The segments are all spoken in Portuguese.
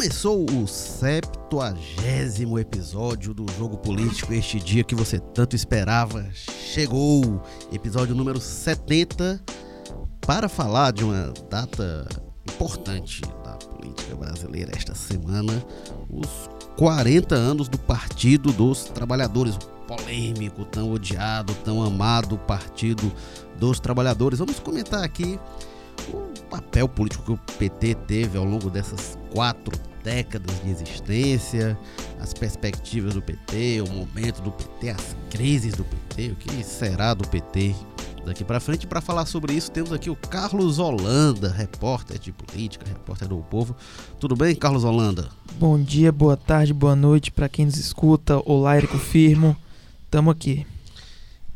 Começou o 70 episódio do Jogo Político, este dia que você tanto esperava. Chegou! Episódio número 70 para falar de uma data importante da política brasileira esta semana, os 40 anos do Partido dos Trabalhadores, polêmico, tão odiado, tão amado Partido dos Trabalhadores. Vamos comentar aqui o papel político que o PT teve ao longo dessas quatro décadas de existência, as perspectivas do PT, o momento do PT, as crises do PT, o que será do PT daqui para frente. Para falar sobre isso, temos aqui o Carlos Holanda, repórter de política, repórter do Povo. Tudo bem, Carlos Holanda? Bom dia, boa tarde, boa noite para quem nos escuta. Olá, Érico Firmo. Tamo aqui.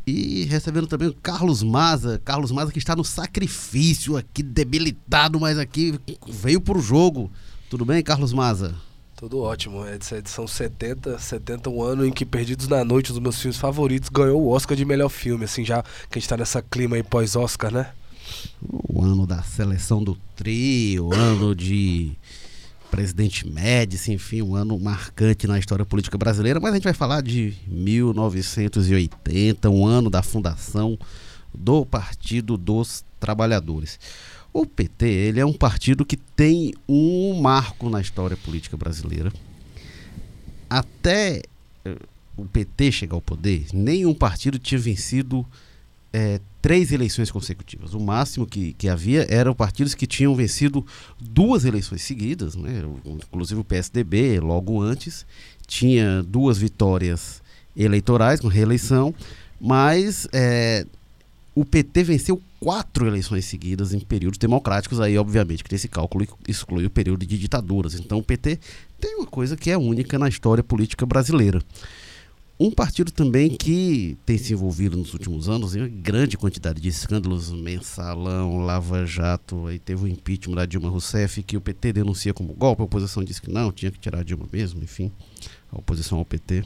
E recebendo também o Carlos Maza. Carlos Maza que está no sacrifício aqui, debilitado, mas aqui veio pro jogo. Tudo bem, Carlos Maza? Tudo ótimo. Essa edição 70, 70, um ano em que Perdidos na Noite, um dos meus filmes favoritos, ganhou o Oscar de melhor filme, assim, já que a gente tá nessa clima aí pós-Oscar, né? O ano da seleção do trio, o ano de presidente Médici, enfim, um ano marcante na história política brasileira, mas a gente vai falar de 1980, um ano da fundação do Partido dos Trabalhadores. O PT, ele é um partido que tem um marco na história política brasileira. Até eh, o PT chegar ao poder, nenhum partido tinha vencido é, três eleições consecutivas. O máximo que, que havia eram partidos que tinham vencido duas eleições seguidas, né? inclusive o PSDB, logo antes, tinha duas vitórias eleitorais com reeleição, mas é, o PT venceu quatro eleições seguidas em períodos democráticos, aí obviamente que esse cálculo exclui o período de ditaduras. Então o PT tem uma coisa que é única na história política brasileira. Um partido também que tem se envolvido nos últimos anos em uma grande quantidade de escândalos, mensalão, lava-jato, aí teve o impeachment da Dilma Rousseff, que o PT denuncia como golpe, a oposição disse que não, tinha que tirar a Dilma mesmo, enfim, a oposição ao PT.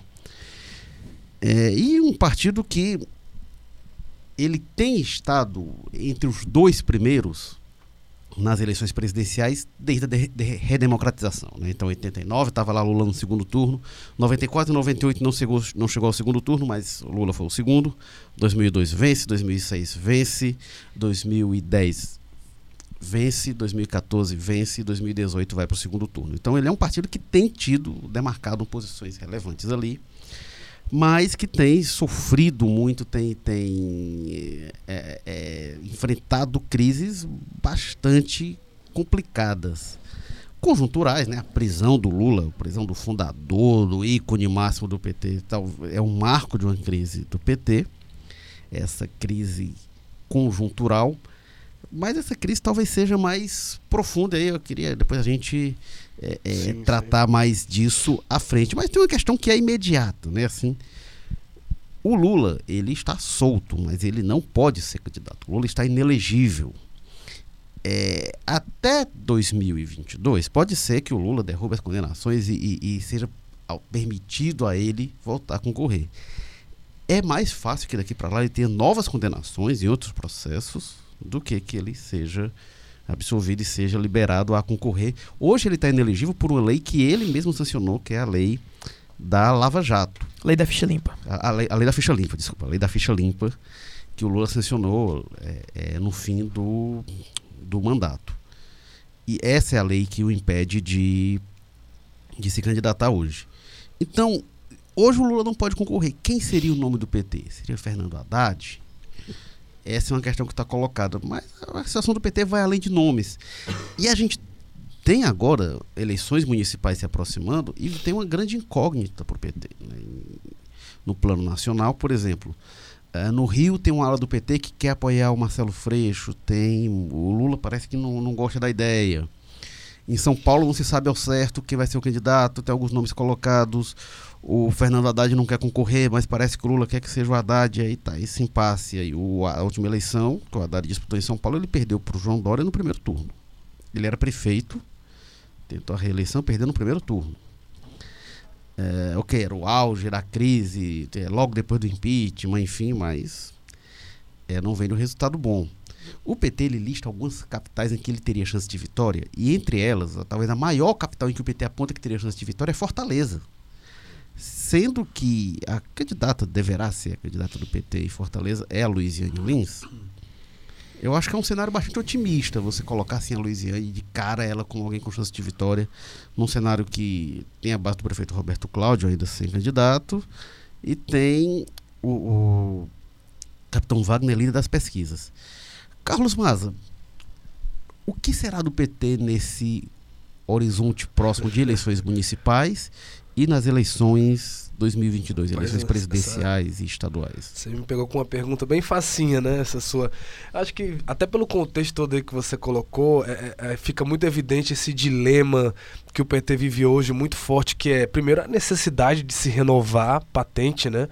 É, e um partido que ele tem estado entre os dois primeiros nas eleições presidenciais desde a de, de redemocratização. Né? Então, em 89 estava lá Lula no segundo turno, 94 e 98 não chegou, não chegou ao segundo turno, mas Lula foi o segundo. 2002 vence, 2006 vence, 2010 vence, 2014 vence, 2018 vai para o segundo turno. Então, ele é um partido que tem tido demarcado posições relevantes ali mas que tem sofrido muito, tem, tem é, é, enfrentado crises bastante complicadas. Conjunturais, né? A prisão do Lula, a prisão do fundador, do ícone máximo do PT, tal, é um marco de uma crise do PT, essa crise conjuntural, mas essa crise talvez seja mais profunda. Aí eu queria depois a gente é, é, sim, tratar sim. mais disso à frente. Mas tem uma questão que é imediata, né? Assim, o Lula ele está solto, mas ele não pode ser candidato. O Lula está inelegível. É, até 2022 pode ser que o Lula derrube as condenações e, e, e seja permitido a ele voltar a concorrer. É mais fácil que daqui para lá ele tenha novas condenações em outros processos do que que ele seja absolvido e seja liberado a concorrer. Hoje ele está inelegível por uma lei que ele mesmo sancionou, que é a lei da Lava Jato. Lei da ficha limpa. A, a, lei, a lei, da ficha limpa, desculpa. A lei da ficha limpa que o Lula sancionou é, é, no fim do, do mandato. E essa é a lei que o impede de, de se candidatar hoje. Então, hoje o Lula não pode concorrer. Quem seria o nome do PT? Seria Fernando Haddad? Essa é uma questão que está colocada. Mas a situação do PT vai além de nomes. E a gente tem agora eleições municipais se aproximando e tem uma grande incógnita para o PT. Né? No plano nacional, por exemplo, uh, no Rio tem uma ala do PT que quer apoiar o Marcelo Freixo, tem o Lula parece que não, não gosta da ideia. Em São Paulo não se sabe ao certo quem vai ser o candidato, tem alguns nomes colocados. O Fernando Haddad não quer concorrer, mas parece que o Lula quer que seja o Haddad, aí tá esse impasse. Aí, o, a última eleição, que o Haddad disputou em São Paulo, ele perdeu para o João Dória no primeiro turno. Ele era prefeito, tentou a reeleição, perdeu no primeiro turno. É, ok, era o auge, era a crise, é, logo depois do impeachment, enfim, mas é, não veio um resultado bom. O PT ele lista algumas capitais em que ele teria chance de vitória, e entre elas, talvez a maior capital em que o PT aponta que teria chance de vitória é Fortaleza. Sendo que a candidata deverá ser a candidata do PT em Fortaleza é a Luiziane Lins. Eu acho que é um cenário bastante otimista você colocar assim a Luiziane de cara ela com alguém com chance de vitória, num cenário que tem a base do prefeito Roberto Cláudio ainda sem candidato e tem o, o capitão Wagner líder das pesquisas. Carlos Maza, o que será do PT nesse horizonte próximo de eleições municipais e nas eleições 2022, eleições presidenciais essa, e estaduais? Você me pegou com uma pergunta bem facinha, né? Essa sua. Acho que até pelo contexto todo aí que você colocou, é, é, é fica muito evidente esse dilema que o PT vive hoje muito forte, que é, primeiro, a necessidade de se renovar, patente, né?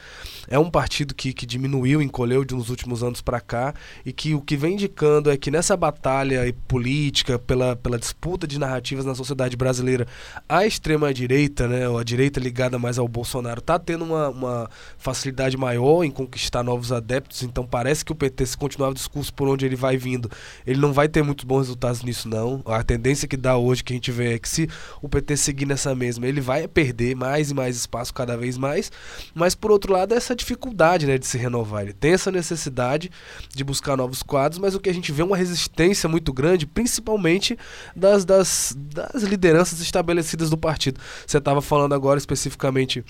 É um partido que, que diminuiu, encolheu de uns últimos anos para cá, e que o que vem indicando é que nessa batalha política, pela, pela disputa de narrativas na sociedade brasileira, a extrema-direita, né, ou a direita ligada mais ao Bolsonaro, tá tendo uma, uma facilidade maior em conquistar novos adeptos, então parece que o PT, se continuar o discurso por onde ele vai vindo, ele não vai ter muitos bons resultados nisso, não. A tendência que dá hoje, que a gente vê, é que se o PT seguir nessa mesma, ele vai perder mais e mais espaço cada vez mais. Mas por outro lado, essa dificuldade né, de se renovar. Ele tem essa necessidade de buscar novos quadros, mas o que a gente vê é uma resistência muito grande, principalmente das, das, das lideranças estabelecidas do partido. Você estava falando agora especificamente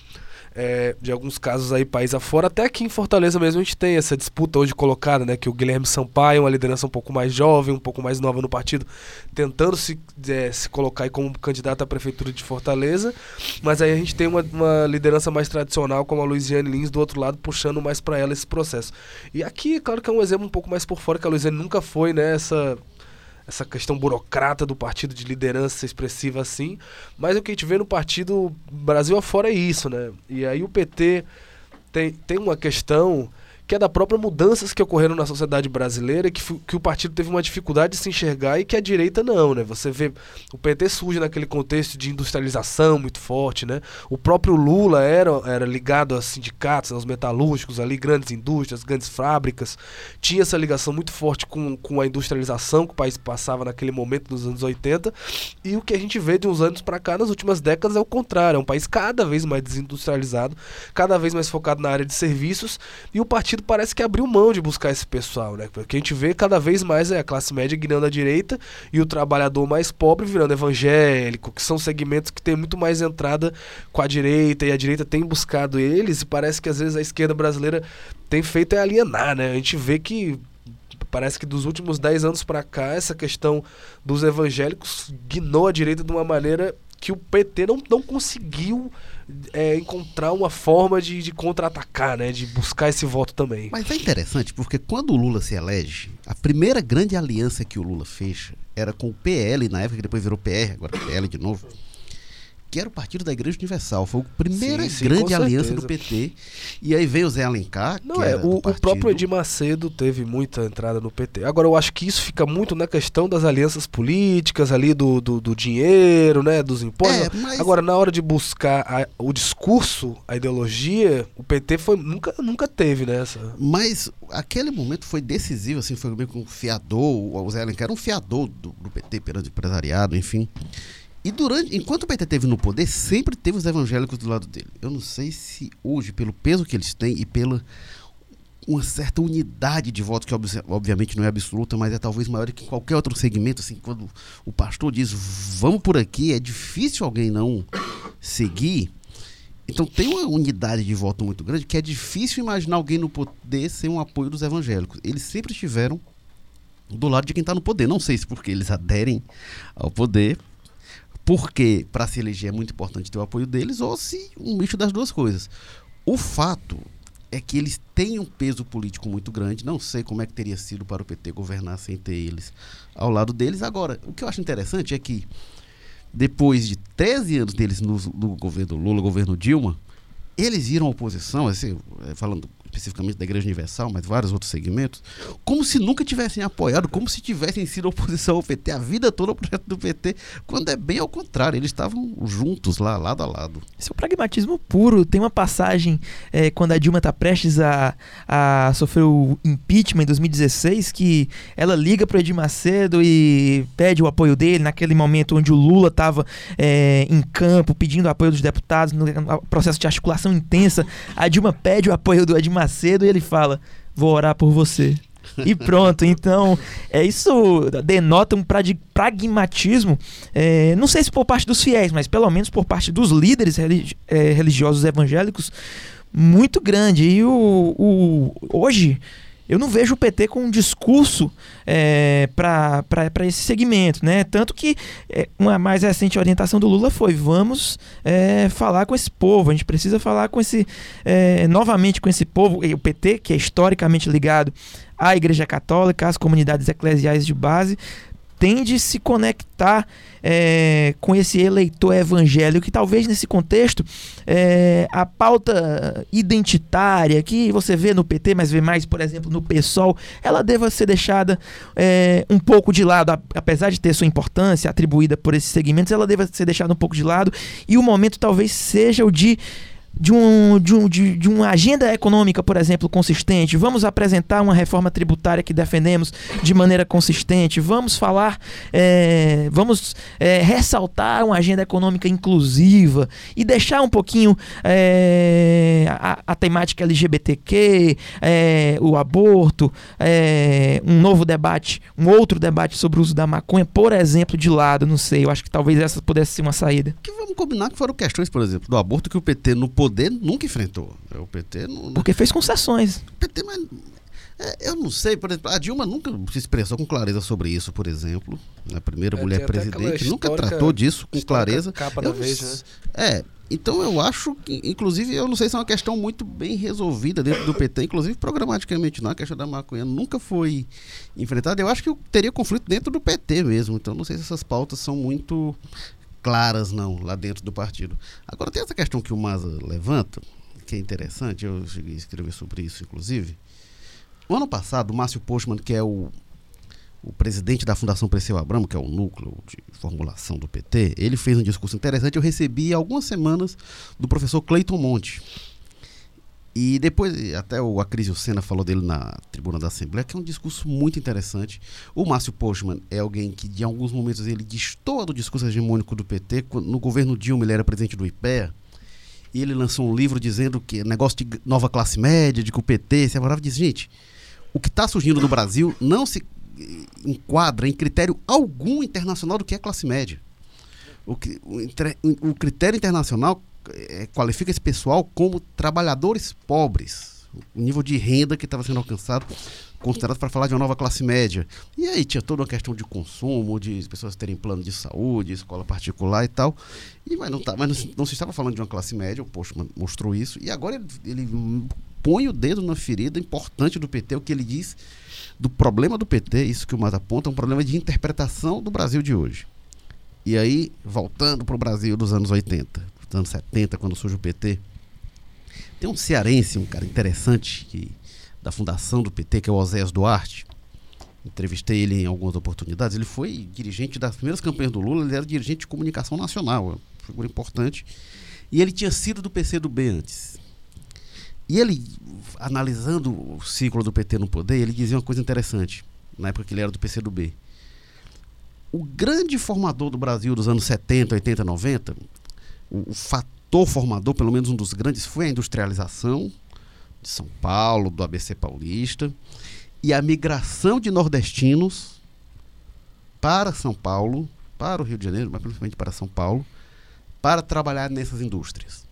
é, de alguns casos aí país afora. Até aqui em Fortaleza mesmo a gente tem essa disputa hoje colocada, né? Que o Guilherme Sampaio, uma liderança um pouco mais jovem, um pouco mais nova no partido, tentando se, é, se colocar aí como candidato à prefeitura de Fortaleza. Mas aí a gente tem uma, uma liderança mais tradicional, como a Luiziane Lins, do outro lado, puxando mais para ela esse processo. E aqui, claro que é um exemplo um pouco mais por fora, que a Luiziane nunca foi, né? Essa essa questão burocrata do partido de liderança expressiva assim, mas o que a gente vê no partido Brasil afora é isso, né? E aí o PT tem, tem uma questão que é da própria mudanças que ocorreram na sociedade brasileira, que, que o partido teve uma dificuldade de se enxergar e que a direita não, né? Você vê, o PT surge naquele contexto de industrialização muito forte, né? O próprio Lula era, era ligado a sindicatos, aos metalúrgicos ali, grandes indústrias, grandes fábricas, tinha essa ligação muito forte com, com a industrialização que o país passava naquele momento dos anos 80, e o que a gente vê de uns anos para cá, nas últimas décadas, é o contrário, é um país cada vez mais desindustrializado, cada vez mais focado na área de serviços, e o partido partido parece que abriu mão de buscar esse pessoal, né? Porque a gente vê cada vez mais é a classe média guiando a direita e o trabalhador mais pobre virando evangélico, que são segmentos que têm muito mais entrada com a direita e a direita tem buscado eles e parece que às vezes a esquerda brasileira tem feito é alienar, né? A gente vê que parece que dos últimos 10 anos para cá essa questão dos evangélicos guinou a direita de uma maneira que o PT não, não conseguiu é, encontrar uma forma de, de contra-atacar, né? De buscar esse voto também. Mas é interessante porque quando o Lula se elege, a primeira grande aliança que o Lula fez era com o PL, na época que depois virou PR, agora PL de novo que era o Partido da Igreja Universal. Foi a primeira sim, sim, grande aliança do PT. E aí veio o Zé Alencar. Não, é, o, o, próprio Edir Macedo teve muita entrada no PT. Agora, eu acho que isso fica muito na questão das alianças políticas ali, do, do, do dinheiro, né? Dos impostos. É, mas... Agora, na hora de buscar a, o discurso, a ideologia, o PT foi, nunca, nunca teve nessa. Né, mas aquele momento foi decisivo, assim, foi meio que um fiador. O Zé Alencar era um fiador do, do PT perante o empresariado, enfim. E durante, enquanto o PT teve no poder, sempre teve os evangélicos do lado dele. Eu não sei se hoje, pelo peso que eles têm e pela uma certa unidade de voto, que obviamente não é absoluta, mas é talvez maior que qualquer outro segmento, assim, quando o pastor diz, vamos por aqui, é difícil alguém não seguir. Então tem uma unidade de voto muito grande que é difícil imaginar alguém no poder sem um apoio dos evangélicos. Eles sempre estiveram do lado de quem está no poder. Não sei se porque eles aderem ao poder, porque para se eleger é muito importante ter o apoio deles, ou se um misto das duas coisas. O fato é que eles têm um peso político muito grande. Não sei como é que teria sido para o PT governar sem ter eles ao lado deles. Agora, o que eu acho interessante é que depois de 13 anos deles no, no governo Lula, governo Dilma, eles viram a oposição, assim, é, falando especificamente da Igreja Universal, mas vários outros segmentos, como se nunca tivessem apoiado, como se tivessem sido oposição ao PT a vida toda ao projeto do PT, quando é bem ao contrário, eles estavam juntos lá, lado a lado. Isso é um pragmatismo puro. Tem uma passagem é, quando a Dilma está prestes a, a sofrer o impeachment em 2016 que ela liga para o Edir Macedo e pede o apoio dele naquele momento onde o Lula estava é, em campo pedindo apoio dos deputados no processo de articulação intensa. A Dilma pede o apoio do Edir Macedo e ele fala: Vou orar por você. E pronto, então é isso denota um pragmatismo, é, não sei se por parte dos fiéis, mas pelo menos por parte dos líderes religi é, religiosos evangélicos, muito grande. E o, o, hoje eu não vejo o PT com um discurso é, para esse segmento, né? Tanto que é, uma mais recente orientação do Lula foi: vamos é, falar com esse povo, a gente precisa falar com esse é, novamente com esse povo. E o PT, que é historicamente ligado à Igreja Católica, às comunidades eclesiais de base, tende a se conectar é, com esse eleitor evangélico, que talvez nesse contexto é, a pauta identitária que você vê no PT, mas vê mais, por exemplo, no PSOL, ela deva ser deixada é, um pouco de lado, apesar de ter sua importância atribuída por esses segmentos, ela deva ser deixada um pouco de lado, e o momento talvez seja o de de, um, de, um, de, de, uma agenda econômica, por exemplo, consistente. Vamos apresentar uma reforma tributária que defendemos de maneira consistente. Vamos falar, é, vamos é, ressaltar uma agenda econômica inclusiva e deixar um pouquinho é, a, a, temática LGBTQ, é, o aborto, é, um novo debate, um outro debate sobre o uso da maconha, por exemplo, de lado. Não sei, eu acho que talvez essa pudesse ser uma saída. Que vamos combinar que foram questões, por exemplo, do aborto que o PT no poder nunca enfrentou. O PT não, Porque fez concessões. O PT, mas. É, eu não sei, por exemplo, a Dilma nunca se expressou com clareza sobre isso, por exemplo. A primeira é, mulher presidente nunca tratou disso com clareza. Capa da vez, né? É, então eu acho que, inclusive, eu não sei se é uma questão muito bem resolvida dentro do PT, inclusive programaticamente não, a questão da maconha nunca foi enfrentada. Eu acho que teria conflito dentro do PT mesmo, então não sei se essas pautas são muito claras, não, lá dentro do partido. Agora, tem essa questão que o Maza levanta, que é interessante, eu cheguei a escrever sobre isso, inclusive. Ano passado, o Márcio Postman, que é o, o presidente da Fundação Perseu Abramo, que é o núcleo de formulação do PT, ele fez um discurso interessante. Eu recebi algumas semanas do professor Cleiton Monte, e depois, até o Acrisio Senna falou dele na tribuna da Assembleia, que é um discurso muito interessante. O Márcio Postman é alguém que, de alguns momentos, ele destoa do discurso hegemônico do PT. No governo Dilma, ele era presidente do IPEA. E ele lançou um livro dizendo que negócio de nova classe média, de que o PT se avarava. Diz, gente, o que está surgindo no Brasil não se enquadra em critério algum internacional do que é classe média. O, o, o critério internacional é, qualifica esse pessoal como trabalhadores pobres. O nível de renda que estava sendo alcançado, considerado para falar de uma nova classe média. E aí tinha toda uma questão de consumo, de pessoas terem plano de saúde, escola particular e tal. E, mas não, tá, mas não, não se estava falando de uma classe média, o posto mostrou isso. E agora ele, ele põe o dedo na ferida importante do PT, o que ele diz do problema do PT, isso que o Mata aponta, é um problema de interpretação do Brasil de hoje. E aí, voltando para o Brasil dos anos 80, dos anos 70, quando surge o PT, tem um cearense, um cara interessante, que, da fundação do PT, que é o Oséias Duarte. Entrevistei ele em algumas oportunidades. Ele foi dirigente das primeiras campanhas do Lula, ele era dirigente de comunicação nacional, uma figura importante. E ele tinha sido do PCdoB antes. E ele, analisando o ciclo do PT no poder, ele dizia uma coisa interessante, na época que ele era do PCdoB o grande formador do Brasil dos anos 70, 80, 90, o, fator formador, pelo menos um dos grandes, foi a industrialização de São Paulo, do ABC paulista, e a migração de nordestinos para São Paulo, para o Rio de Janeiro, mas principalmente para São Paulo, para trabalhar nessas indústrias.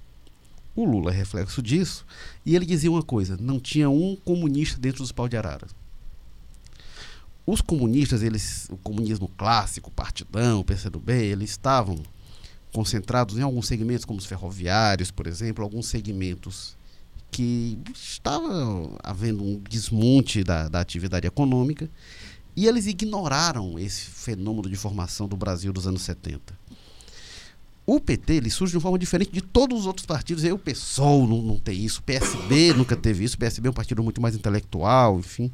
O Lula é reflexo disso, e ele dizia uma coisa: não tinha um comunista dentro dos pau de arara os comunistas, eles, o comunismo clássico, partidão, PCdoB, eles estavam concentrados em alguns segmentos, como os ferroviários, por exemplo, alguns segmentos que estava havendo um desmonte da, da atividade econômica e eles ignoraram esse fenômeno de formação do Brasil dos anos 70. O PT ele surge de uma forma diferente de todos os outros partidos. E o PSOL não, não tem isso, o PSB nunca teve isso. O PSB é um partido muito mais intelectual, enfim.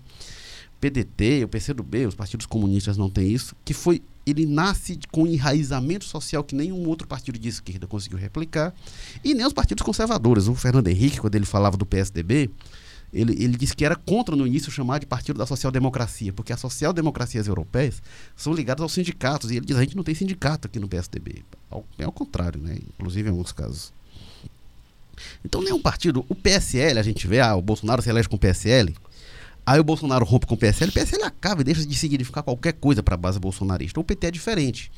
PDT, o PCdoB, os partidos comunistas não têm isso. Que foi ele nasce com enraizamento social que nenhum outro partido de esquerda conseguiu replicar, e nem os partidos conservadores. O Fernando Henrique, quando ele falava do PSDB, ele, ele disse que era contra no início chamar de partido da social-democracia, porque as social-democracias europeias são ligadas aos sindicatos, e ele diz a gente não tem sindicato aqui no PSDB. É ao contrário, né? inclusive em alguns casos. Então nenhum partido, o PSL, a gente vê, ah, o Bolsonaro se elege com o PSL, Aí o Bolsonaro rompe com o PSL, o PSL acaba e deixa de significar qualquer coisa para a base bolsonarista. O PT é diferente.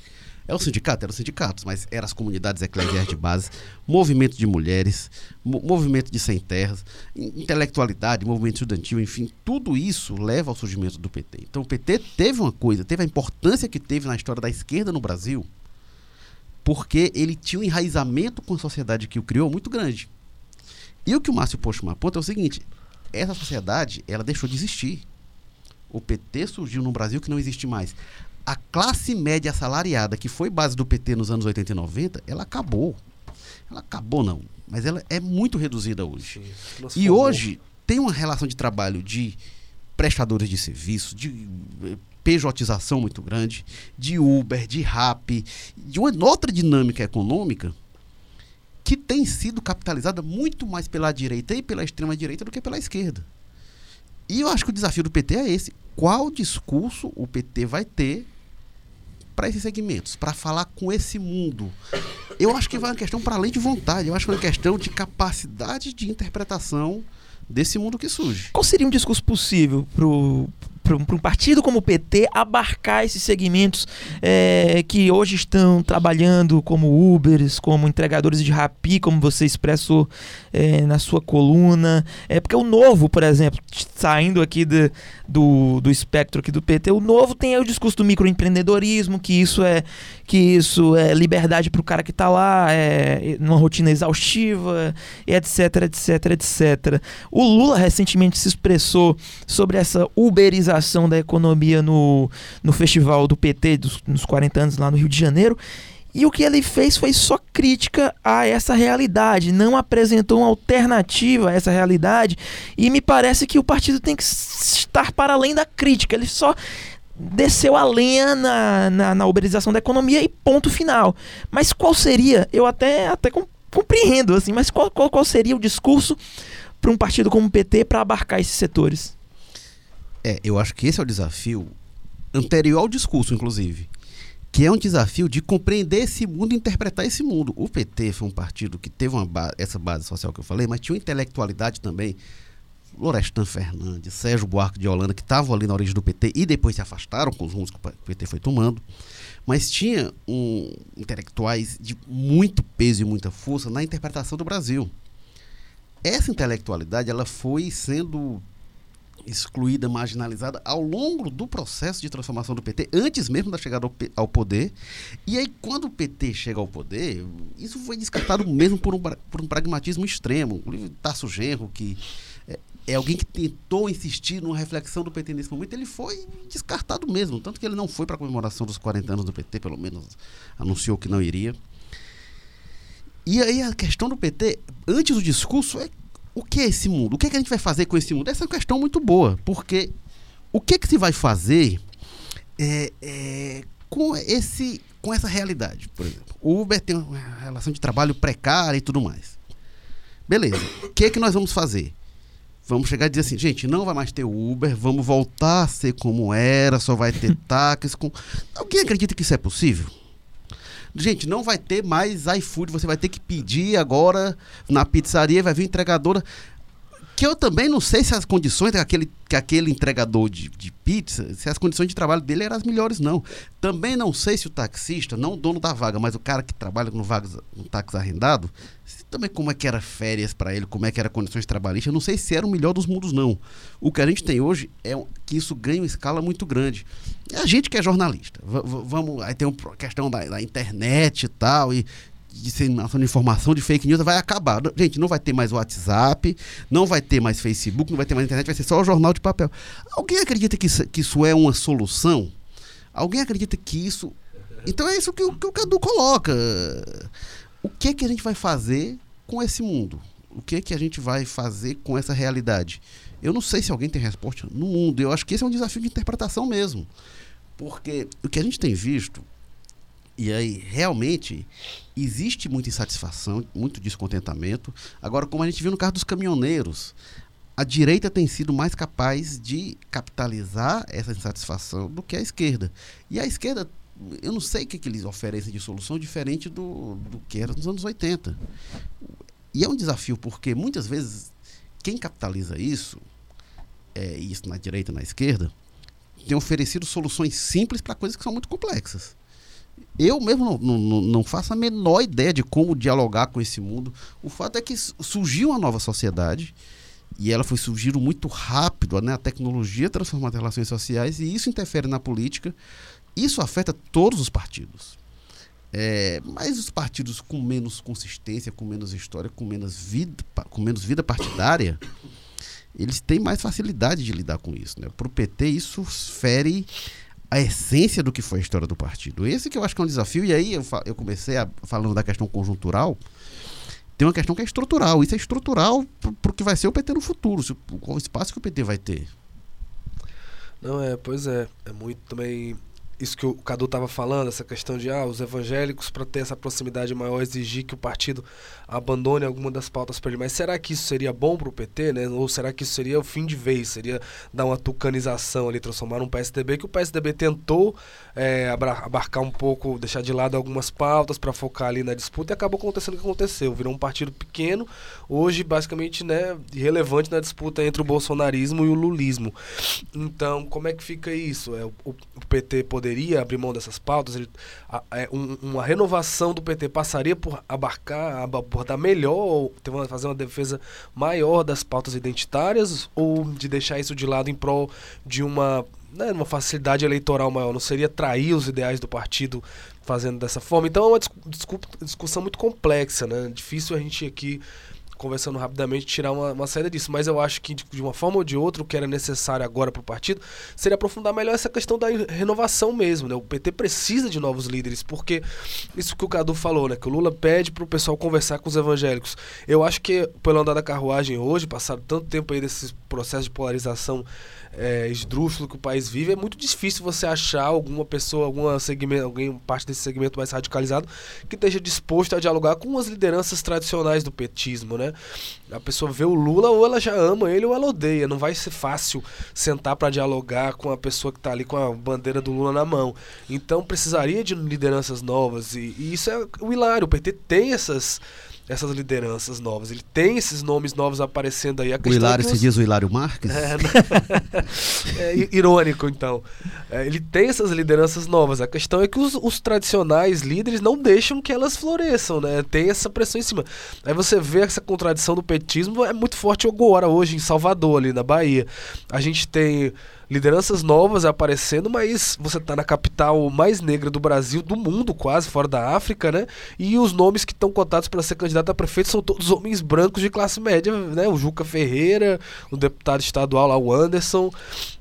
É o sindicato, eram os sindicatos, mas eram as comunidades eclesiais de base, movimento de mulheres, movimento de sem terras, intelectualidade, movimento estudantil, enfim, tudo isso leva ao surgimento do PT. Então o PT teve uma coisa, teve a importância que teve na história da esquerda no Brasil, porque ele tinha um enraizamento com a sociedade que o criou muito grande. E o que o Márcio Posto aponta é o seguinte: essa sociedade ela deixou de existir. O PT surgiu no Brasil que não existe mais. A classe média assalariada, que foi base do PT nos anos 80 e 90, ela acabou. Ela acabou, não. Mas ela é muito reduzida hoje. e hoje tem uma relação de trabalho de prestadores de serviço, de eh, pejotização muito grande, de Uber, de Rap, de uma outra dinâmica econômica que tem sido capitalizada muito mais pela direita e pela extrema direita do que pela esquerda. E eu acho que o desafio do PT é esse. Qual discurso o PT vai ter para esses segmentos, para falar com esse mundo? Eu acho que vai uma questão para além de vontade, eu acho que é uma questão de capacidade de interpretação desse mundo que surge. Qual seria um discurso possível para um partido como o PT abarcar esses segmentos é, que hoje estão trabalhando como Ubers, como entregadores de Rappi, como você expressou é, na sua coluna. É porque o novo, por exemplo, saindo aqui de, do, do espectro aqui do PT, o novo tem o discurso do microempreendedorismo, que isso é que isso é liberdade para o cara que está lá, é numa rotina exaustiva, etc, etc, etc. O Lula recentemente se expressou sobre essa uberização da economia no, no festival do PT dos, nos 40 anos lá no Rio de Janeiro. E o que ele fez foi só crítica a essa realidade, não apresentou uma alternativa a essa realidade. E me parece que o partido tem que estar para além da crítica. Ele só desceu a lenha na, na, na uberização da economia e ponto final. Mas qual seria? Eu até, até compreendo, assim, mas qual, qual, qual seria o discurso para um partido como o PT para abarcar esses setores? É, eu acho que esse é o desafio anterior ao discurso, inclusive. Que é um desafio de compreender esse mundo e interpretar esse mundo. O PT foi um partido que teve uma essa base social que eu falei, mas tinha uma intelectualidade também. Florestan Fernandes, Sérgio Buarque de Holanda, que estavam ali na origem do PT e depois se afastaram com os rumos que o PT foi tomando. Mas tinha um, intelectuais de muito peso e muita força na interpretação do Brasil. Essa intelectualidade ela foi sendo excluída, marginalizada ao longo do processo de transformação do PT, antes mesmo da chegada ao, ao, poder. E aí, quando o PT chega ao poder, isso foi descartado mesmo por um, por um pragmatismo extremo. O Tasso Genro, que é, é, alguém que tentou insistir numa reflexão do PT nesse momento, ele foi descartado mesmo. Tanto que ele não foi para a comemoração dos 40 anos do PT, pelo menos anunciou que não iria. E aí a questão do PT, antes do discurso, é o que é esse mundo? O que, é que a gente vai fazer com esse mundo? Essa é uma questão muito boa, porque o que, é que se vai fazer é, é, com, esse, com essa realidade? Por exemplo, o Uber tem uma relação de trabalho precária e tudo mais. Beleza. O que é que nós vamos fazer? Vamos chegar e dizer assim, gente, não vai mais ter Uber, vamos voltar a ser como era, só vai ter táxis. Com... Alguém acredita que isso é possível? Gente, não vai ter mais iFood, você vai ter que pedir agora na pizzaria, vai vir entregadora. Que eu também não sei se as condições daquele que aquele entregador de, de pizza, se as condições de trabalho dele eram as melhores, não. Também não sei se o taxista, não o dono da vaga, mas o cara que trabalha no, vaga, no táxi arrendado, também como é que era férias para ele, como é que era condições trabalhistas, eu não sei se era o melhor dos mundos, não. O que a gente tem hoje é que isso ganha uma escala muito grande. E a gente que é jornalista, vamos, aí tem uma questão da, da internet e tal, e disseminação de informação de fake news vai acabar. Gente, não vai ter mais WhatsApp, não vai ter mais Facebook, não vai ter mais internet, vai ser só o jornal de papel. Alguém acredita que isso, que isso é uma solução? Alguém acredita que isso Então é isso que, que o Cadu coloca. O que que a gente vai fazer com esse mundo? O que que a gente vai fazer com essa realidade? Eu não sei se alguém tem resposta no mundo. Eu acho que esse é um desafio de interpretação mesmo. Porque o que a gente tem visto, e aí realmente existe muita insatisfação, muito descontentamento. Agora, como a gente viu no caso dos caminhoneiros, a direita tem sido mais capaz de capitalizar essa insatisfação do que a esquerda. E a esquerda, eu não sei o que, que eles oferecem de solução diferente do, do que era nos anos 80. E é um desafio, porque muitas vezes quem capitaliza isso, é, isso na direita na esquerda, tem oferecido soluções simples para coisas que são muito complexas. Eu mesmo não, não- não, faço a menor ideia de como dialogar com esse mundo. O fato é que surgiu uma nova sociedade e ela foi surgindo muito rápido, né? A tecnologia transforma as relações sociais e isso interfere na política. Isso afeta todos os partidos. É, mas os partidos com menos consistência, com menos história, com menos vida, com menos vida partidária, eles têm mais facilidade de lidar com isso. Né? Para o PT, isso fere a essência do que foi a história do partido. Esse que eu acho que é um desafio, e aí eu, eu comecei a- falando da questão conjuntural, tem uma questão que é estrutural. Isso é estrutural para o que vai ser o PT no futuro, se qual o espaço que o PT vai ter. Não, é, pois é. É muito também isso que o Cadu estava falando, essa questão de ah, os evangélicos, para ter essa proximidade maior, exigir que o partido abandone alguma das pautas para ele. Mas será que isso seria bom para o PT, né? Ou será que isso seria o fim de vez? Seria dar uma tucanização ali, transformar um PSDB que o PSDB tentou é, abarcar um pouco, deixar de lado algumas pautas para focar ali na disputa e acabou acontecendo o que aconteceu. Virou um partido pequeno, hoje basicamente né, irrelevante na disputa entre o bolsonarismo e o lulismo. Então, como é que fica isso? É, o, o PT poderia abrir mão dessas pautas? Ele, a- é, um- uma renovação do PT passaria por abarcar, ab- abordar melhor, uma- fazer uma defesa maior das pautas identitárias, ou de deixar isso de lado em prol de uma, né, uma facilidade eleitoral maior? Não seria trair os ideais do partido fazendo dessa forma? Então é uma discu- discussão muito complexa, né? Difícil a gente aqui conversando rapidamente, tirar uma, uma saída disso. Mas eu acho que, de, de uma forma ou de outra, o que era necessário agora para o partido seria aprofundar melhor essa questão da renovação mesmo. Né? O PT precisa de novos líderes, porque isso que o Cadu falou, né? que o Lula pede para o pessoal conversar com os evangélicos. Eu acho que, pelo andar da carruagem hoje, passado tanto tempo aí desse processo de polarização é, esdrúxulo que o país vive, é muito difícil você achar alguma pessoa, alguma segmento, alguém, parte desse segmento mais radicalizado, que esteja disposto a dialogar com as lideranças tradicionais do petismo, né? A pessoa vê o Lula ou ela já ama ele ou ela odeia. Não vai ser fácil sentar para dialogar com a pessoa que está ali com a bandeira do Lula na mão. Então precisaria de lideranças novas e, e isso é o hilário. O PT tem essas essas lideranças novas. Ele tem esses nomes novos aparecendo aí. A O é Hilário que se diz o Hilário Marques? é, não- é irônico, então. É, ele tem essas lideranças novas. A questão é que os, os tradicionais líderes não deixam que elas floresçam, né? Tem essa pressão em cima. Aí você vê essa contradição do petismo, é muito forte agora, hoje, em Salvador, ali na Bahia. A gente tem lideranças novas aparecendo, mas você tá na capital mais negra do Brasil, do mundo quase, fora da África, né? E os nomes que estão cotados para ser candidato a prefeito são todos homens brancos de classe média, né? O Juca Ferreira, o deputado estadual lá, o Anderson.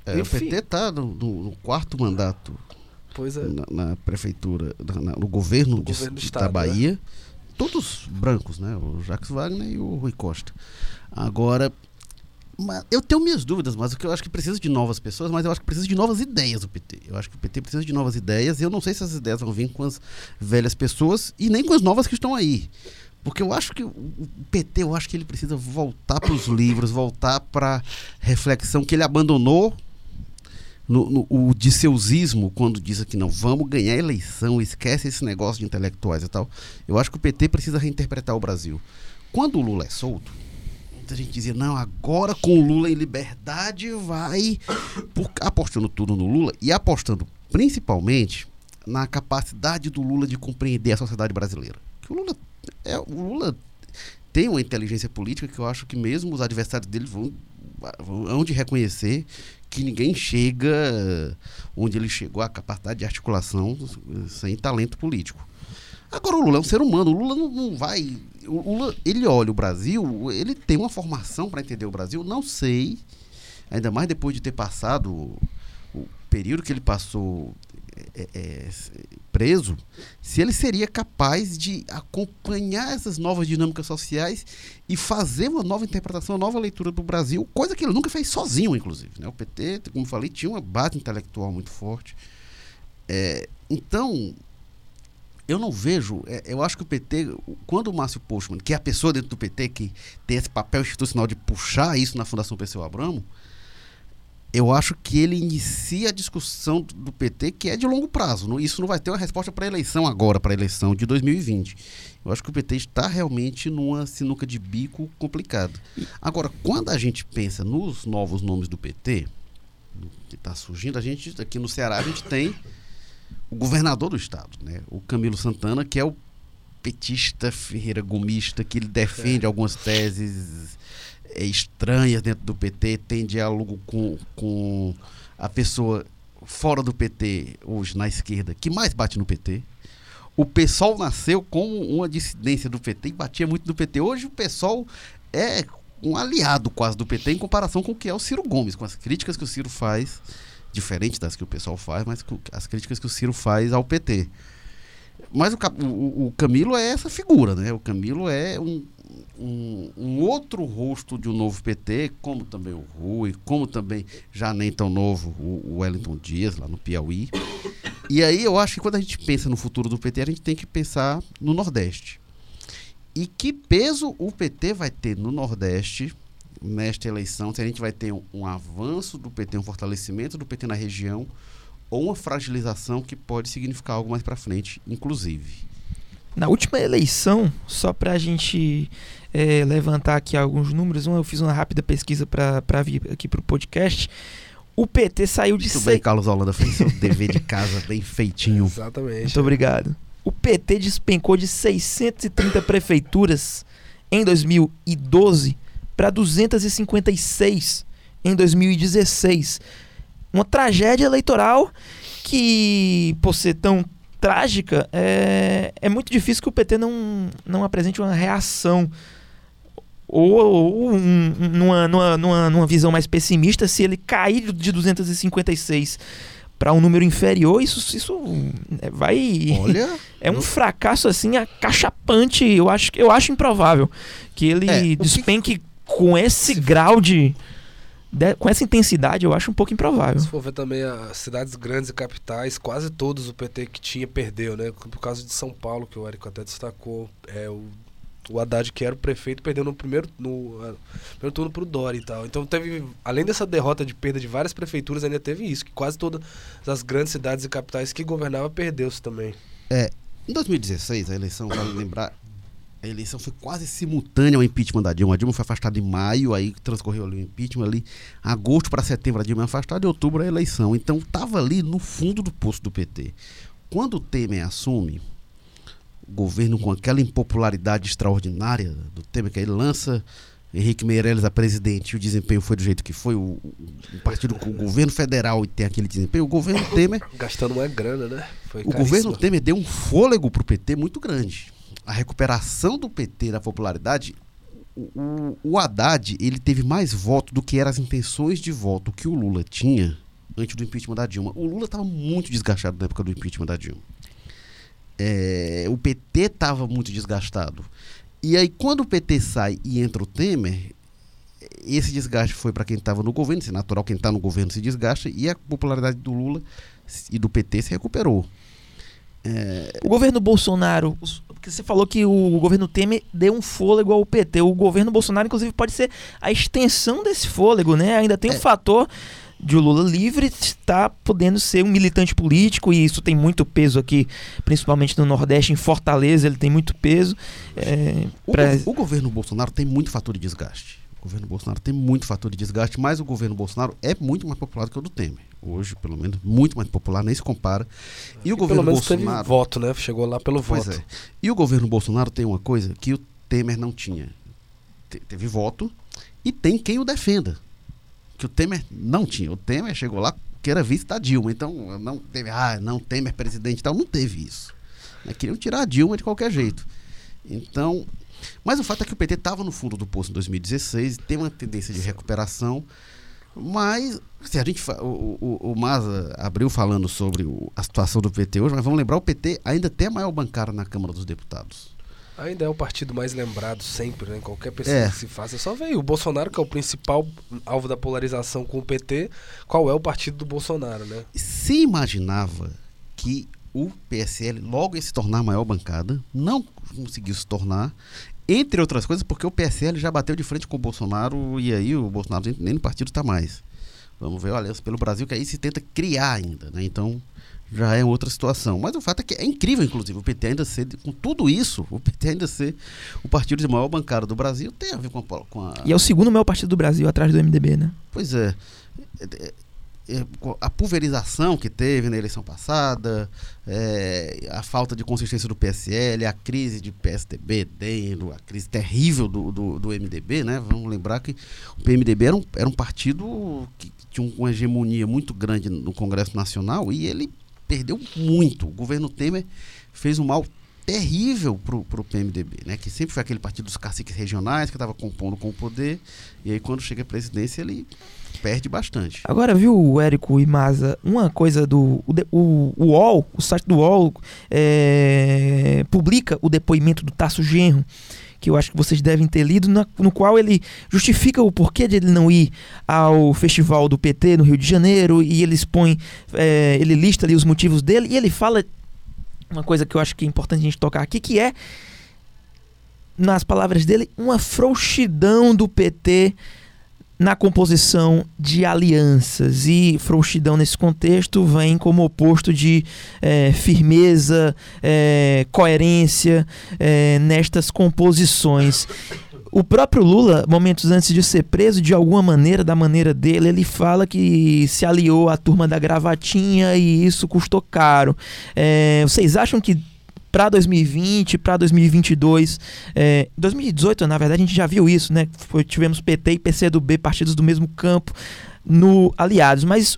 É, o Enfim. PT está no, no- quarto mandato é. na, na prefeitura, na- na- no governo, No de- governo de- estado, da Bahia. Todos brancos, né? O Jacques Wagner e o Rui Costa. Agora, ma- eu tenho minhas dúvidas, mas eu acho que precisa de novas pessoas, mas eu acho que precisa de novas ideias o PT. Eu acho que o PT precisa de novas ideias e eu não sei se essas ideias vão vir com as velhas pessoas e nem com as novas que estão aí. Porque eu acho que o PT, eu acho que ele precisa voltar para os livros, voltar para reflexão que ele abandonou no, no- o disseusismo quando diz que não, vamos ganhar eleição, esquece esse negócio de intelectuais e tal. Eu acho que o PT precisa reinterpretar o Brasil. Quando o Lula é solto, muita gente dizia, não, agora com o Lula em liberdade vai por- apostando tudo no Lula e apostando principalmente na capacidade do Lula de compreender a sociedade brasileira. Que o Lula é o Lula tem uma inteligência política que eu acho que mesmo os adversários dele vão vão hão de reconhecer que ninguém chega onde ele chegou a capacidade de articulação sem talento político. Agora o Lula é um ser humano, o Lula não, não vai. O Lula, ele olha o Brasil, ele tem uma formação para entender o Brasil, não sei, ainda mais depois de ter passado o, período que ele passou é, é, preso, se ele seria capaz de acompanhar essas novas dinâmicas sociais e fazer uma nova interpretação, uma nova leitura do Brasil, coisa que ele nunca fez sozinho, inclusive. Né? O PT, como falei, tinha uma base intelectual muito forte. É, então, eu não vejo, é, eu acho que o PT, quando o Márcio Postman, que é a pessoa dentro do PT que tem esse papel institucional de puxar isso na Fundação Perseu Abramo, eu acho que ele inicia a discussão do PT que é de longo prazo. Isso não vai ter uma resposta para a eleição agora, para a eleição de 2020. Eu acho que o PT está realmente numa sinuca de bico complicado. Agora, quando a gente pensa nos novos nomes do PT, que está surgindo, a gente aqui no Ceará a gente tem o governador do estado, né? o Camilo Santana, que é o petista Ferreira Gomista, que ele defende é. algumas teses é, estranhas dentro do PT, tem diálogo com, com a pessoa fora do PT, hoje na esquerda, que mais bate no PT. O PSOL nasceu como uma dissidência do PT e batia muito no PT. Hoje o PSOL é um aliado quase do PT em comparação com o que é o Ciro Gomes, com as críticas que o Ciro faz, diferente das que o pessoal faz, mas as críticas que o Ciro faz ao PT. Mas o, o, o Camilo é essa figura, né? O Camilo é um, um, um, outro rosto de um novo PT, como também o Rui, como também já nem tão novo o, o Wellington Dias, lá no Piauí. E aí eu acho que quando a gente pensa no futuro do PT, a gente tem que pensar no Nordeste. E que peso o PT vai ter no Nordeste nesta eleição? Se a gente vai ter um, um avanço do PT, um fortalecimento do PT na região, ou uma fragilização que pode significar algo mais para frente, inclusive. Na última eleição, só para a gente é, levantar aqui alguns números, eu fiz uma rápida pesquisa para vir aqui para o podcast. O PT saiu de... Muito bem, Carlos Holanda fez seu dever de casa bem feitinho. Exatamente. Muito obrigado. O PT despencou de 630 prefeituras em 2012 para 256 em 2016. Uma tragédia eleitoral que, por ser tão trágica, é, é muito difícil que o PT não, não apresente uma reação. Ou, ou um, numa, numa, numa, numa visão mais pessimista, se ele cair de 256 para um número inferior, isso, isso é, vai. Olha. É um fracasso assim acachapante. Eu acho, eu acho improvável que ele é, despenque que... com esse grau de de, com essa intensidade, eu acho um pouco improvável. Se for ver também as cidades grandes e capitais, quase todos o PT que tinha perdeu, né? Por causa de São Paulo, que o Érico até destacou. É, o, o Haddad, que era o prefeito, perdeu no primeiro, no, uh, primeiro turno pro Dória e tal. Então teve, além dessa derrota de perda de várias prefeituras, ainda teve isso, que quase todas as grandes cidades e capitais que governava perdeu-se também. É, em 2016, a eleição, vale lembrar, a eleição foi quase simultânea ao impeachment da Dilma. A Dilma foi afastada em maio, aí transcorreu ali o impeachment ali. Agosto para setembro a Dilma é afastada e outubro a eleição. Então estava ali no fundo do poço do PT. Quando o Temer assume, o governo com aquela impopularidade extraordinária do Temer, que ele lança Henrique Meirelles a presidente e o desempenho foi do jeito que foi, o, o partido com o governo federal e tem aquele desempenho, o governo Temer. Gastando uma grana, né? Foi o caríssimo. governo Temer deu um fôlego para o PT muito grande a recuperação do PT da popularidade, o, o, Haddad ele teve mais voto do que eram as intenções de voto que o Lula tinha antes do impeachment da Dilma. O Lula estava muito desgastado na época do impeachment da Dilma. É, o PT estava muito desgastado. E aí, quando o PT sai e entra o Temer, esse desgaste foi para quem estava no governo, isso é natural, quem está no governo se desgasta, e a popularidade do Lula e do PT se recuperou. É... O governo Bolsonaro, porque você falou que o governo Temer deu um fôlego ao PT. O governo Bolsonaro, inclusive, pode ser a extensão desse fôlego, né? Ainda tem o é. um fator de o Lula livre estar podendo ser um militante político e isso tem muito peso aqui, principalmente no Nordeste, em Fortaleza, ele tem muito peso. É, o, pra... o governo Bolsonaro tem muito fator de desgaste. O governo Bolsonaro tem muito fator de desgaste, mas o governo Bolsonaro é muito mais popular do que o do Temer. Hoje, pelo menos, muito mais popular, nem se compara. E, e o governo pelo menos Bolsonaro. Teve voto, né? Chegou lá pelo pois voto. É. E o governo Bolsonaro tem uma coisa que o Temer não tinha. Te teve voto e tem quem o defenda. Que o Temer não tinha. O Temer chegou lá que era vice da Dilma. Então, não teve, ah, não, Temer presidente e tal. Não teve isso. Né? Queriam tirar a Dilma de qualquer jeito. Então, mas o fato é que o PT estava no fundo do poço em 2016, tem uma tendência de recuperação. Mas se a gente o, o, o Maza abriu falando sobre o, a situação do PT hoje, mas vamos lembrar o PT ainda tem a maior bancada na Câmara dos Deputados. Ainda é o partido mais lembrado sempre, né? Qualquer pessoa é. que se faça. Só veio o Bolsonaro, que é o principal alvo da polarização com o PT. Qual é o partido do Bolsonaro, né? Se imaginava que o PSL logo ia se tornar a maior bancada, não conseguiu se tornar, entre outras coisas, porque o PSL já bateu de frente com o Bolsonaro e aí o Bolsonaro nem no partido está mais. Vamos ver o Aliança pelo Brasil, que aí se tenta criar ainda, né? Então já é outra situação. Mas o fato é que é incrível, inclusive, o PT ainda ser, com tudo isso, o PT ainda ser o partido de maior bancada do Brasil, tem a ver com a, com a... E é o segundo maior partido do Brasil, atrás do MDB, né? Pois é. É, a pulverização que teve na eleição passada, é, a falta de consistência do PSL, a crise de PSDB dentro, a crise terrível do, do, do, MDB, né? Vamos lembrar que o PMDB era um, era um partido que tinha uma hegemonia muito grande no Congresso Nacional e ele perdeu muito. O governo Temer fez um mal terrível pro, pro PMDB, né? Que sempre foi aquele partido dos caciques regionais que estava compondo com o poder. E aí quando chega a presidência ele perde bastante. Agora, viu, Érico e Maza, uma coisa do. O, o, o UOL, o site do UOL, é, publica o depoimento do Tasso Genro que eu acho que vocês devem ter lido, na, no qual ele justifica o porquê de ele não ir ao festival do PT no Rio de Janeiro e ele expõe, é, ele lista ali os motivos dele e ele fala uma coisa que eu acho que é importante a gente tocar aqui, que é, nas palavras dele, uma frouxidão do PT na composição de alianças. E frouxidão nesse contexto vem como oposto de é, firmeza, é, coerência é, nestas composições. O próprio Lula, momentos antes de ser preso, de alguma maneira, da maneira dele, ele fala que se aliou à turma da gravatinha e isso custou caro. É, vocês acham que para 2020, para 2022, é, 2018, na verdade, a gente já viu isso, né? Foi, tivemos PT e PCdoB, partidos do mesmo campo, no aliados. Mas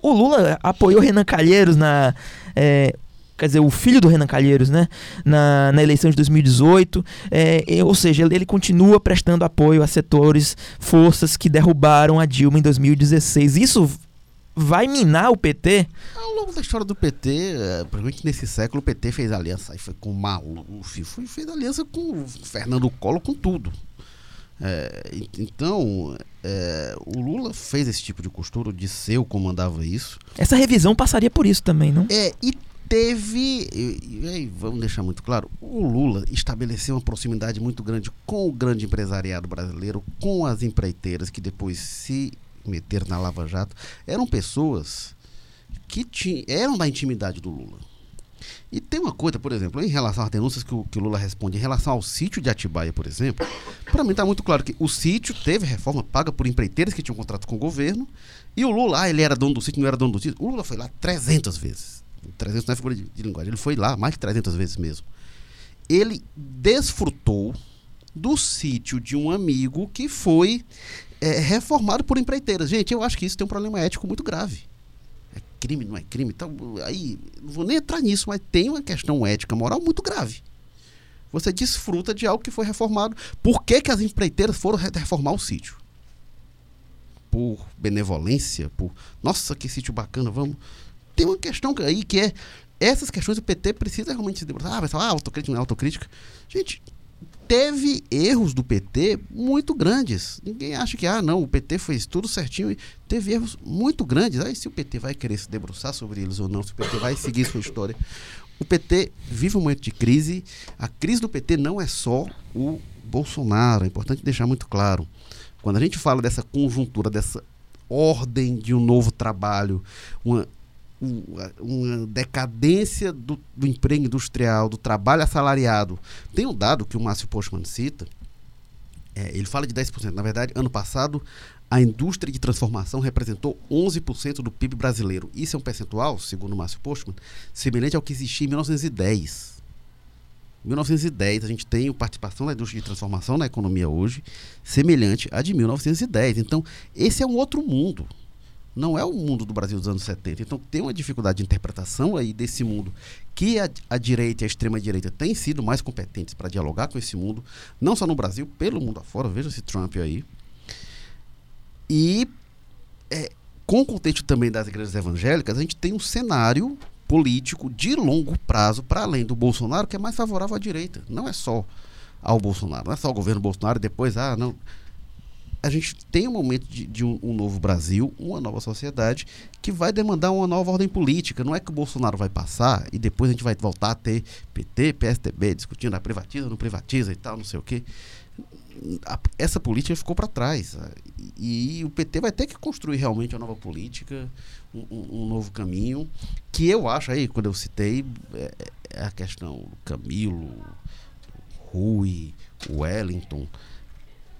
o Lula apoiou Renan Calheiros na. É, quer dizer, o filho do Renan Calheiros, né, na, na eleição de 2018, é, ou seja, ele, ele, continua prestando apoio a setores, forças que derrubaram a Dilma em 2016. Isso vai minar o PT? Ao longo da história do PT, é, provavelmente nesse século, o PT fez aliança aí foi com o Maluf, foi, fez aliança com o Fernando Collor, com tudo. É, então, é, o Lula fez esse tipo de costura, o Disseu comandava isso. Essa revisão passaria por isso também, não? É, e teve, e, e, vamos deixar muito claro, o Lula estabeleceu uma proximidade muito grande com o grande empresariado brasileiro, com as empreiteiras que depois se meteram na Lava Jato. Eram pessoas que tinham, eram da intimidade do Lula. E tem uma coisa, por exemplo, em relação às denúncias que o, que o Lula responde, em relação ao sítio de Atibaia, por exemplo, para mim está muito claro que o sítio teve reforma paga por empreiteiras que tinham contrato com o governo, e o Lula, ah, ele era dono do sítio, não era dono do sítio. O Lula foi lá 300 vezes. 300 não é figura de, de linguagem. Ele foi lá mais de 300 vezes mesmo. Ele desfrutou do sítio de um amigo que foi é, reformado por empreiteiras. Gente, eu acho que isso tem um problema ético muito grave. É crime, não é crime? Então, aí, não vou nem entrar nisso, mas tem uma questão ética, moral muito grave. Você desfruta de algo que foi reformado. Por que, que as empreiteiras foram reformar o sítio? Por benevolência? Por, nossa, que sítio bacana, vamos tem uma questão aí que é essas questões o PT precisa realmente se debruçar. Ah, vai falar, ah, autocrítica não é autocrítica. Gente, teve erros do PT muito grandes. Ninguém acha que, ah, não, o PT fez tudo certinho. Teve erros muito grandes. Aí, se o PT vai querer se debruçar sobre eles ou não, se o PT vai seguir sua história. O PT vive um momento de crise. A crise do PT não é só o Bolsonaro. É importante deixar muito claro. Quando a gente fala dessa conjuntura, dessa ordem de um novo trabalho, uma uma decadência do, do, emprego industrial, do trabalho assalariado. Tem um dado que o Márcio Postman cita, é, ele fala de 10%. Na verdade, ano passado, a indústria de transformação representou 11% do PIB brasileiro. Isso é um percentual, segundo o Márcio Postman, semelhante ao que existia em 1910. Em 1910, a gente tem a participação da indústria de transformação na economia hoje, semelhante à de 1910. Então, esse é um outro mundo não é o mundo do Brasil dos anos 70. Então tem uma dificuldade de interpretação aí desse mundo que a, a direita e a extrema-direita têm sido mais competentes para dialogar com esse mundo, não só no Brasil, pelo mundo afora. Veja esse Trump aí. E é, com o contexto também das igrejas evangélicas, a gente tem um cenário político de longo prazo, para além do Bolsonaro, que é mais favorável à direita. Não é só ao Bolsonaro, não é só o governo Bolsonaro e depois, ah, não. A gente tem um momento de, de um, um, novo Brasil, uma nova sociedade, que vai demandar uma nova ordem política. Não é que o Bolsonaro vai passar e depois a gente vai voltar a ter PT, PSDB discutindo, a ah, privatiza, não privatiza e tal, não sei o quê essa política ficou para trás. E, e, o PT vai ter que construir realmente uma nova política, um, um, novo caminho, que eu acho aí, quando eu citei, é, é a questão Camilo, Rui, Wellington.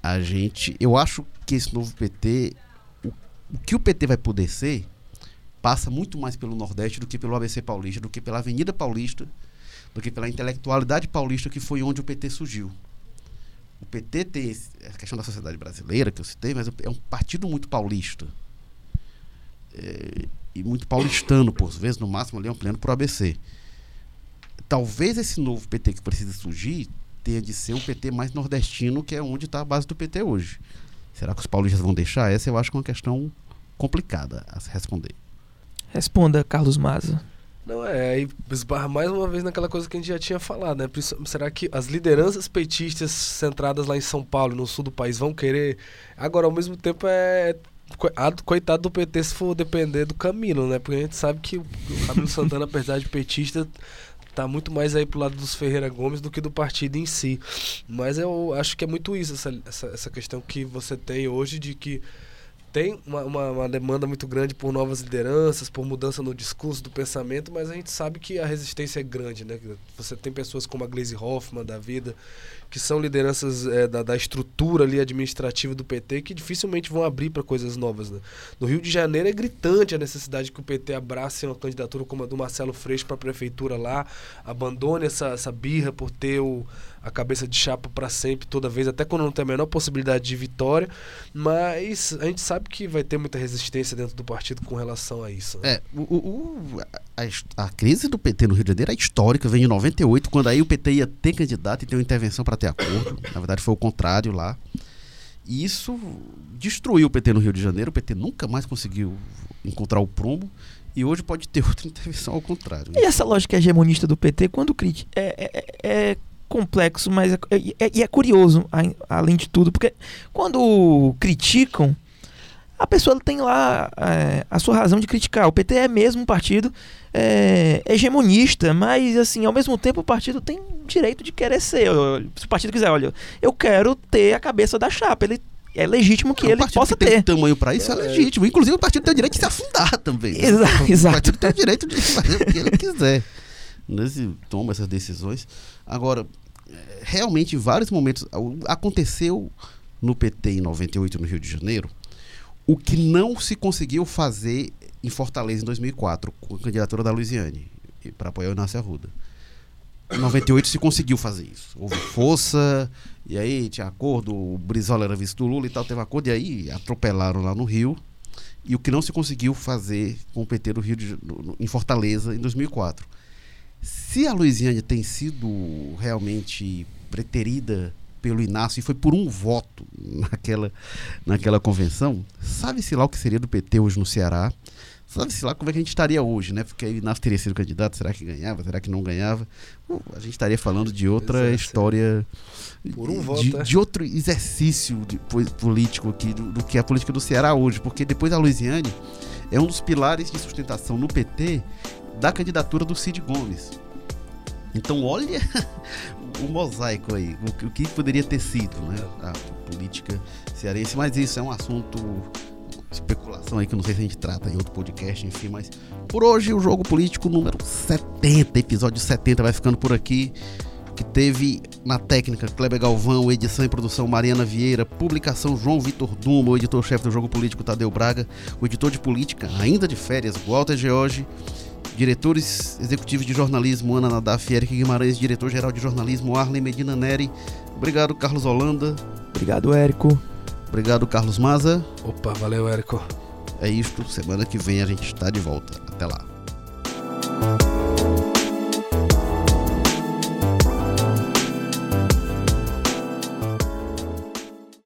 A gente. Eu acho que esse novo PT, o, o que o PT vai poder ser, passa muito mais pelo Nordeste do que pelo ABC Paulista, do que pela Avenida Paulista, do que pela intelectualidade paulista, que foi onde o PT surgiu. O PT tem a questão da sociedade brasileira, que eu citei, mas é um partido muito paulista. É, e muito paulistano, por vezes, no máximo ali ampliando para o ABC. Talvez esse novo PT que precisa surgir tenha de ser um PT mais nordestino, que é onde está a base do PT hoje. Será que os paulistas vão deixar? Essa eu acho que é uma questão complicada a se responder. Responda, Carlos Maza. Não, é, aí esbarra mais uma vez naquela coisa que a gente já tinha falado, né? Será que as lideranças petistas centradas lá em São Paulo, no sul do país, vão querer. Agora, ao mesmo tempo, é. Coitado do PT se for depender do Camilo, né? Porque a gente sabe que o Camilo Santana, apesar de petista, tá muito mais aí pro lado dos Ferreira Gomes do que do partido em si. Mas eu acho que é muito isso, essa, essa, essa questão que você tem hoje de que tem uma, uma, uma, demanda muito grande por novas lideranças, por mudança no discurso, do pensamento, mas a gente sabe que a resistência é grande, né? Você tem pessoas como a Glaze Hoffman da vida, que são lideranças é, da, da, estrutura ali administrativa do PT, que dificilmente vão abrir para coisas novas, né? No Rio de Janeiro é gritante a necessidade que o PT abrace uma candidatura como a do Marcelo Freixo para a prefeitura lá, abandone essa, essa birra por ter o a cabeça de chapa para sempre, toda vez, até quando não tem a menor possibilidade de vitória. Mas a gente sabe que vai ter muita resistência dentro do partido com relação a isso. Né? É, o, o a, a, crise do PT no Rio de Janeiro é histórica, vem de 98, quando aí o PT ia ter candidato e ter uma intervenção para ter acordo. Na verdade, foi o contrário lá. E isso destruiu o PT no Rio de Janeiro. O PT nunca mais conseguiu encontrar o prumo. E hoje pode ter outra intervenção ao contrário. Né? E essa lógica hegemonista do PT, quando critica, é, é, é complexo, mas é, é, é, é curioso, além de tudo, porque quando criticam, a pessoa tem lá é, a sua razão de criticar. O PT é mesmo um partido é, hegemonista, mas assim, ao mesmo tempo o partido tem direito de querer ser. Se o partido quiser, olha, eu quero ter a cabeça da chapa. Ele é legítimo que é, ele possa que ter. Tem tamanho para isso é, é legítimo. Inclusive o partido tem o direito de se afundar também. Exato. O partido tem o direito de fazer o que ele quiser. Nesse, toma essas decisões. Agora, realmente, em vários momentos, aconteceu no PT em 98, no Rio de Janeiro, o que não se conseguiu fazer em Fortaleza em 2004, com a candidatura da Luiziane, para apoiar o Inácio Arruda. Em 98 se conseguiu fazer isso. Houve força, e aí tinha acordo, o Brizola era vice do Lula e tal, teve acordo, e aí atropelaram lá no Rio. E o que não se conseguiu fazer com o PT Rio de, no, em Fortaleza em 2004. Se a Luiziane tem sido realmente preterida pelo Inácio e foi por um voto naquela, naquela convenção, sabe-se lá o que seria do PT hoje no Ceará? Sabe-se lá como é que a gente estaria hoje, né? Porque o Inácio teria sido candidato, será que ganhava, será que não ganhava? Uh, a gente estaria falando de outra história, por um voto, de, é? de outro exercício de, político aqui, do, do que é a política do Ceará hoje, porque depois da Luiziane é um dos pilares de sustentação no PT da candidatura do Cid Gomes. Então olha o mosaico aí, o, que poderia ter sido né, a política cearense, mas isso é um assunto, especulação aí que eu não sei se a gente trata em outro podcast, enfim, mas por hoje o jogo político número 70, episódio 70 vai ficando por aqui que teve na técnica Kleber Galvão, edição e produção Mariana Vieira, publicação João Vitor Duma, o editor-chefe do Jogo Político Tadeu Braga, o editor de política, ainda de férias, Walter George, diretores executivos de jornalismo Ana Nadaf e Eric Guimarães, diretor-geral de jornalismo Arlen Medina Neri. Obrigado, Carlos Holanda. Obrigado, Érico. Obrigado, Carlos Maza. Opa, valeu, Érico. É isto. Semana que vem a gente está de volta. Até lá.